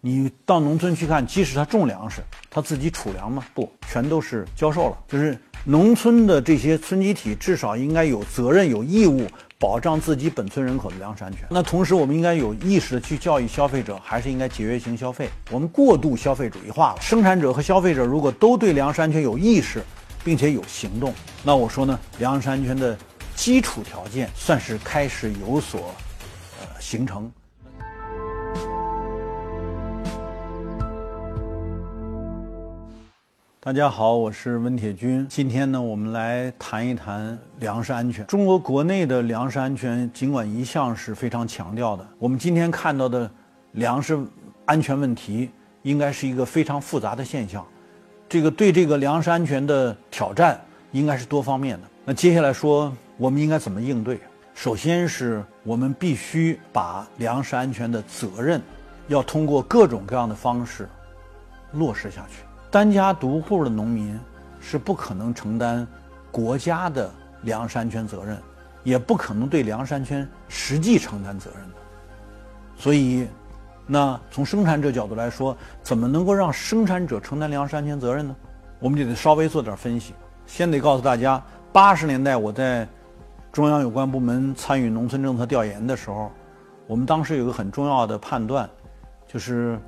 你到农村去看，即使他种粮食，他自己储粮吗？不，全都是交售了。就是农村的这些村集体，至少应该有责任、有义务保障自己本村人口的粮食安全。那同时，我们应该有意识的去教育消费者，还是应该节约型消费。我们过度消费主义化了。生产者和消费者如果都对粮食安全有意识，并且有行动，那我说呢，粮食安全的基础条件算是开始有所呃形成。大家好，我是温铁军。今天呢，我们来谈一谈粮食安全。中国国内的粮食安全，尽管一向是非常强调的，我们今天看到的粮食安全问题，应该是一个非常复杂的现象。这个对这个粮食安全的挑战，应该是多方面的。那接下来说，我们应该怎么应对？首先是我们必须把粮食安全的责任，要通过各种各样的方式落实下去。单家独户的农民是不可能承担国家的粮食安全责任，也不可能对粮食安全实际承担责任的。所以，那从生产者角度来说，怎么能够让生产者承担粮食安全责任呢？我们就得稍微做点分析。先得告诉大家，八十年代我在中央有关部门参与农村政策调研的时候，我们当时有个很重要的判断，就是。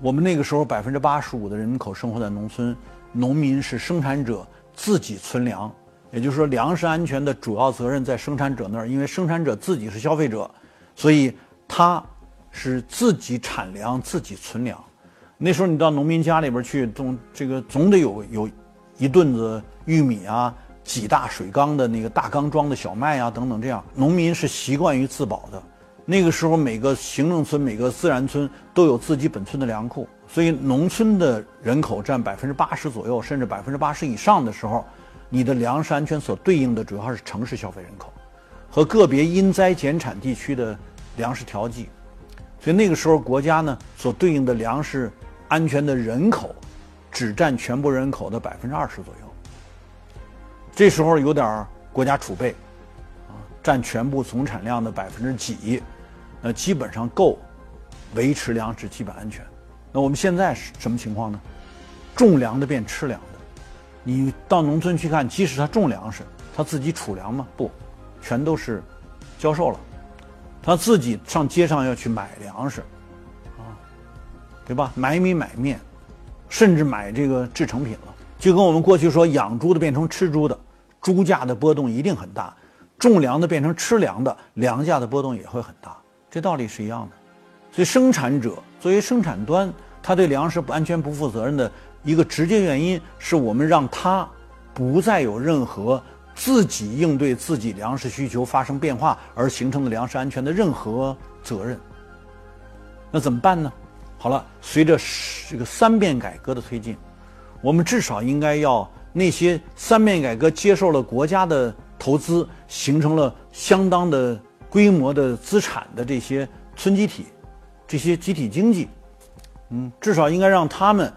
我们那个时候百分之八十五的人口生活在农村，农民是生产者自己存粮，也就是说粮食安全的主要责任在生产者那儿，因为生产者自己是消费者，所以他是自己产粮自己存粮。那时候你到农民家里边去，总这个总得有有一顿子玉米啊，几大水缸的那个大缸装的小麦啊等等，这样农民是习惯于自保的。那个时候，每个行政村、每个自然村都有自己本村的粮库，所以农村的人口占百分之八十左右，甚至百分之八十以上的时候，你的粮食安全所对应的主要是城市消费人口，和个别因灾减产地区的粮食调剂，所以那个时候国家呢所对应的粮食安全的人口，只占全部人口的百分之二十左右。这时候有点国家储备，啊，占全部总产量的百分之几。那基本上够维持粮食基本安全。那我们现在是什么情况呢？种粮的变吃粮的。你到农村去看，即使他种粮食，他自己储粮吗？不，全都是销售了。他自己上街上要去买粮食，啊，对吧？买米买面，甚至买这个制成品了。就跟我们过去说养猪的变成吃猪的，猪价的波动一定很大；种粮的变成吃粮的，粮价的波动也会很大。这道理是一样的，所以生产者作为生产端，他对粮食不安全不负责任的一个直接原因，是我们让他不再有任何自己应对自己粮食需求发生变化而形成的粮食安全的任何责任。那怎么办呢？好了，随着这个三变改革的推进，我们至少应该要那些三变改革接受了国家的投资，形成了相当的。规模的资产的这些村集体，这些集体经济，嗯，至少应该让他们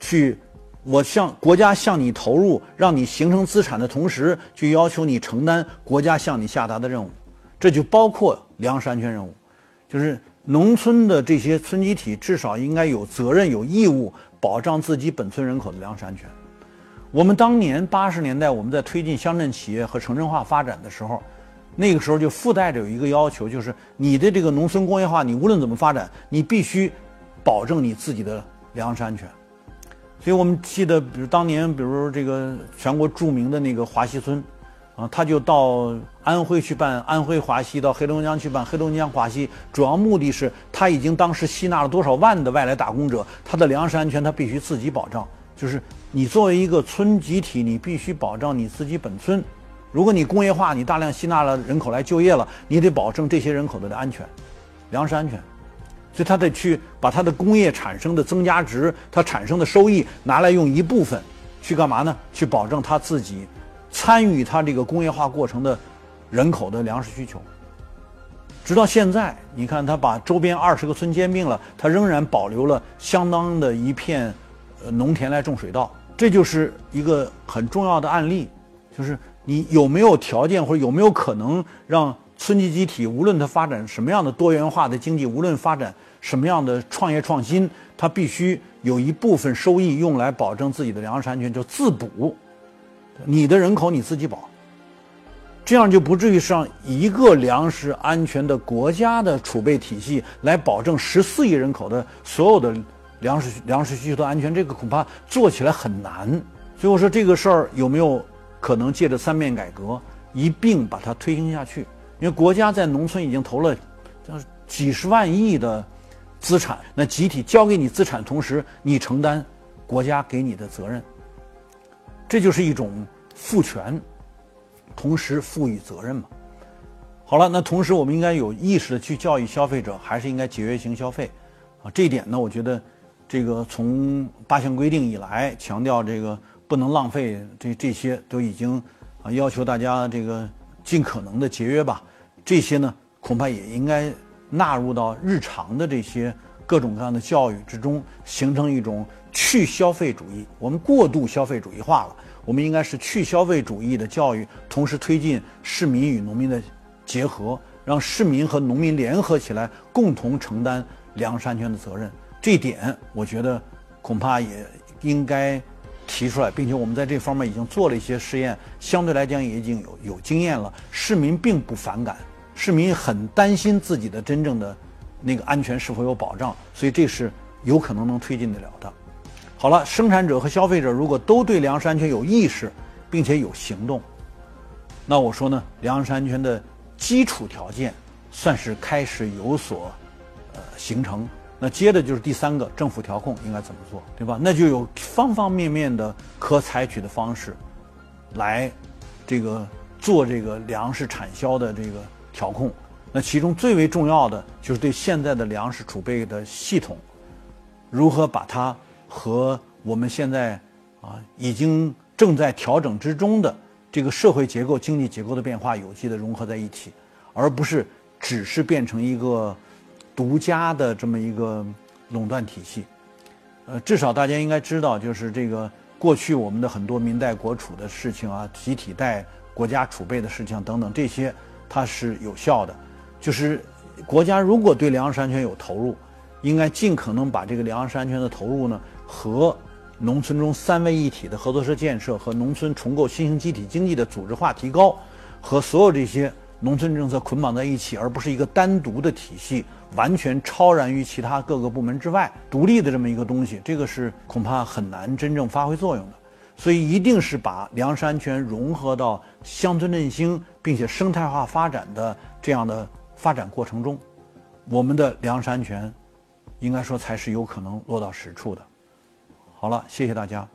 去，我向国家向你投入，让你形成资产的同时，去要求你承担国家向你下达的任务，这就包括粮食安全任务，就是农村的这些村集体至少应该有责任有义务保障自己本村人口的粮食安全。我们当年八十年代我们在推进乡镇企业和城镇化发展的时候。那个时候就附带着有一个要求，就是你的这个农村工业化，你无论怎么发展，你必须保证你自己的粮食安全。所以我们记得，比如当年，比如这个全国著名的那个华西村，啊，他就到安徽去办安徽华西，到黑龙江去办黑龙江华西，主要目的是他已经当时吸纳了多少万的外来打工者，他的粮食安全他必须自己保障。就是你作为一个村集体，你必须保障你自己本村。如果你工业化，你大量吸纳了人口来就业了，你得保证这些人口的安全，粮食安全，所以他得去把他的工业产生的增加值，他产生的收益拿来用一部分，去干嘛呢？去保证他自己参与他这个工业化过程的人口的粮食需求。直到现在，你看他把周边二十个村兼并了，他仍然保留了相当的一片呃农田来种水稻，这就是一个很重要的案例，就是。你有没有条件或者有没有可能让村级集体无论它发展什么样的多元化的经济，无论发展什么样的创业创新，它必须有一部分收益用来保证自己的粮食安全，就自补。你的人口你自己保，这样就不至于上一个粮食安全的国家的储备体系来保证十四亿人口的所有的粮食粮食需求的安全，这个恐怕做起来很难。所以我说这个事儿有没有可能借着三面改革一并把它推行下去？因为国家在农村已经投了几十万亿的资产，那集体交给你资产，同时你承担国家给你的责任。这就是一种赋权，同时赋予责任嘛。好了，那同时我们应该有意识的去教育消费者，还是应该节约型消费啊。这一点呢，我觉得这个从八项规定以来，强调这个不能浪费，这这些都已经啊要求大家这个尽可能的节约吧。这些呢，恐怕也应该纳入到日常的这些各种各样的教育之中，形成一种。去消费主义，我们过度消费主义化了。我们应该是去消费主义的教育，同时推进市民与农民的结合，让市民和农民联合起来，共同承担粮食安全的责任。这点，我觉得恐怕也应该提出来，并且我们在这方面已经做了一些试验，相对来讲也已经有有经验了。市民并不反感，市民很担心自己的真正的那个安全是否有保障，所以这是有可能能推进得了的。好了，生产者和消费者如果都对粮食安全有意识，并且有行动，那我说呢，粮食安全的基础条件算是开始有所呃形成。那接着就是第三个，政府调控应该怎么做，对吧？那就有方方面面的可采取的方式，来这个做这个粮食产销的这个调控。那其中最为重要的就是对现在的粮食储备的系统，如何把它。和我们现在啊已经正在调整之中的这个社会结构、经济结构的变化有机的融合在一起，而不是只是变成一个独家的这么一个垄断体系。呃，至少大家应该知道，就是这个过去我们的很多民代国储的事情啊，集体贷、国家储备的事情等等，这些它是有效的。就是国家如果对粮食安全有投入，应该尽可能把这个粮食安全的投入呢。和农村中三位一体的合作社建设和农村重构新型集体经济的组织化提高，和所有这些农村政策捆绑在一起，而不是一个单独的体系，完全超然于其他各个部门之外、独立的这么一个东西，这个是恐怕很难真正发挥作用的。所以，一定是把粮食安全融合到乡村振兴并且生态化发展的这样的发展过程中，我们的粮食安全应该说才是有可能落到实处的。好了，谢谢大家。